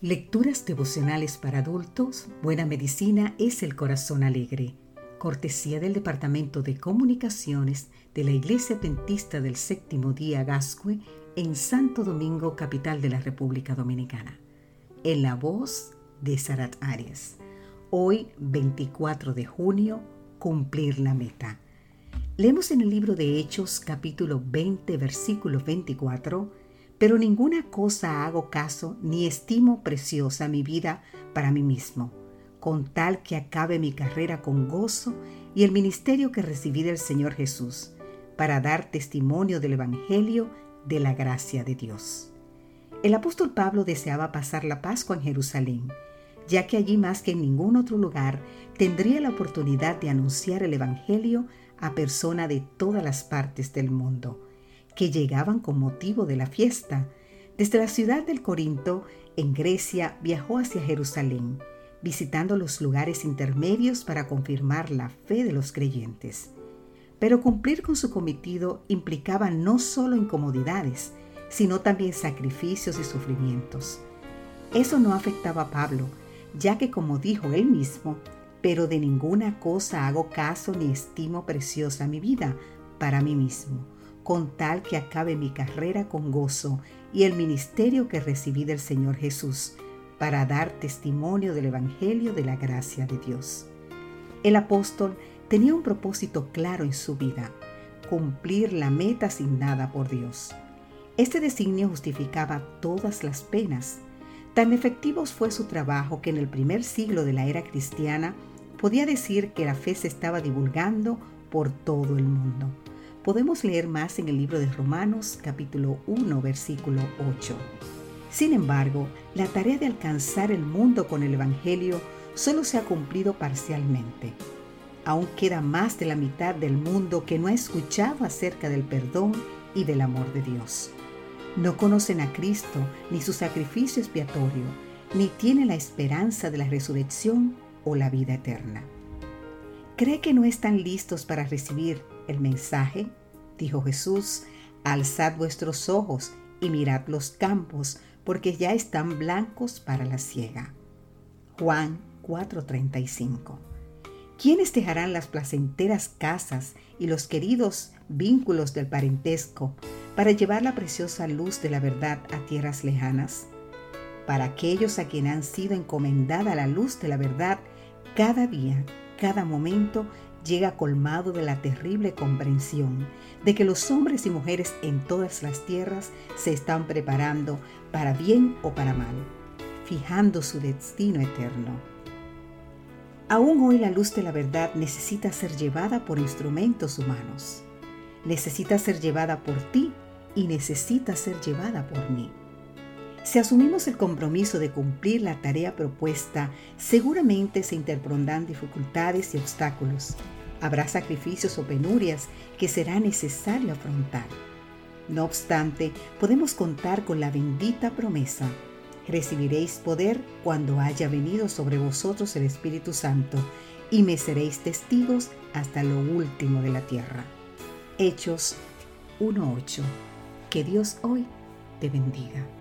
Lecturas devocionales para adultos, Buena Medicina es el Corazón Alegre, cortesía del Departamento de Comunicaciones de la Iglesia Adventista del Séptimo Día Gascue en Santo Domingo, capital de la República Dominicana. En la voz de Sarat Arias. Hoy, 24 de junio, cumplir la meta. Leemos en el libro de Hechos, capítulo 20, versículo 24, pero ninguna cosa hago caso ni estimo preciosa mi vida para mí mismo, con tal que acabe mi carrera con gozo y el ministerio que recibí del Señor Jesús, para dar testimonio del Evangelio de la gracia de Dios. El apóstol Pablo deseaba pasar la Pascua en Jerusalén, ya que allí más que en ningún otro lugar tendría la oportunidad de anunciar el Evangelio a personas de todas las partes del mundo que llegaban con motivo de la fiesta. Desde la ciudad del Corinto, en Grecia, viajó hacia Jerusalén, visitando los lugares intermedios para confirmar la fe de los creyentes. Pero cumplir con su cometido implicaba no solo incomodidades, sino también sacrificios y sufrimientos. Eso no afectaba a Pablo, ya que como dijo él mismo, pero de ninguna cosa hago caso ni estimo preciosa mi vida para mí mismo con tal que acabe mi carrera con gozo y el ministerio que recibí del Señor Jesús, para dar testimonio del Evangelio de la gracia de Dios. El apóstol tenía un propósito claro en su vida, cumplir la meta asignada por Dios. Este designio justificaba todas las penas. Tan efectivo fue su trabajo que en el primer siglo de la era cristiana podía decir que la fe se estaba divulgando por todo el mundo podemos leer más en el libro de Romanos capítulo 1 versículo 8. Sin embargo, la tarea de alcanzar el mundo con el Evangelio solo se ha cumplido parcialmente. Aún queda más de la mitad del mundo que no ha escuchado acerca del perdón y del amor de Dios. No conocen a Cristo ni su sacrificio expiatorio, ni tienen la esperanza de la resurrección o la vida eterna. ¿Cree que no están listos para recibir el mensaje? Dijo Jesús, alzad vuestros ojos y mirad los campos, porque ya están blancos para la siega. Juan 4:35 ¿Quiénes dejarán las placenteras casas y los queridos vínculos del parentesco para llevar la preciosa luz de la verdad a tierras lejanas? Para aquellos a quienes han sido encomendada la luz de la verdad, cada día cada momento llega colmado de la terrible comprensión de que los hombres y mujeres en todas las tierras se están preparando para bien o para mal, fijando su destino eterno. Aún hoy la luz de la verdad necesita ser llevada por instrumentos humanos. Necesita ser llevada por ti y necesita ser llevada por mí. Si asumimos el compromiso de cumplir la tarea propuesta, seguramente se interpondrán dificultades y obstáculos. Habrá sacrificios o penurias que será necesario afrontar. No obstante, podemos contar con la bendita promesa. Recibiréis poder cuando haya venido sobre vosotros el Espíritu Santo, y me seréis testigos hasta lo último de la tierra. Hechos 1.8. Que Dios hoy te bendiga.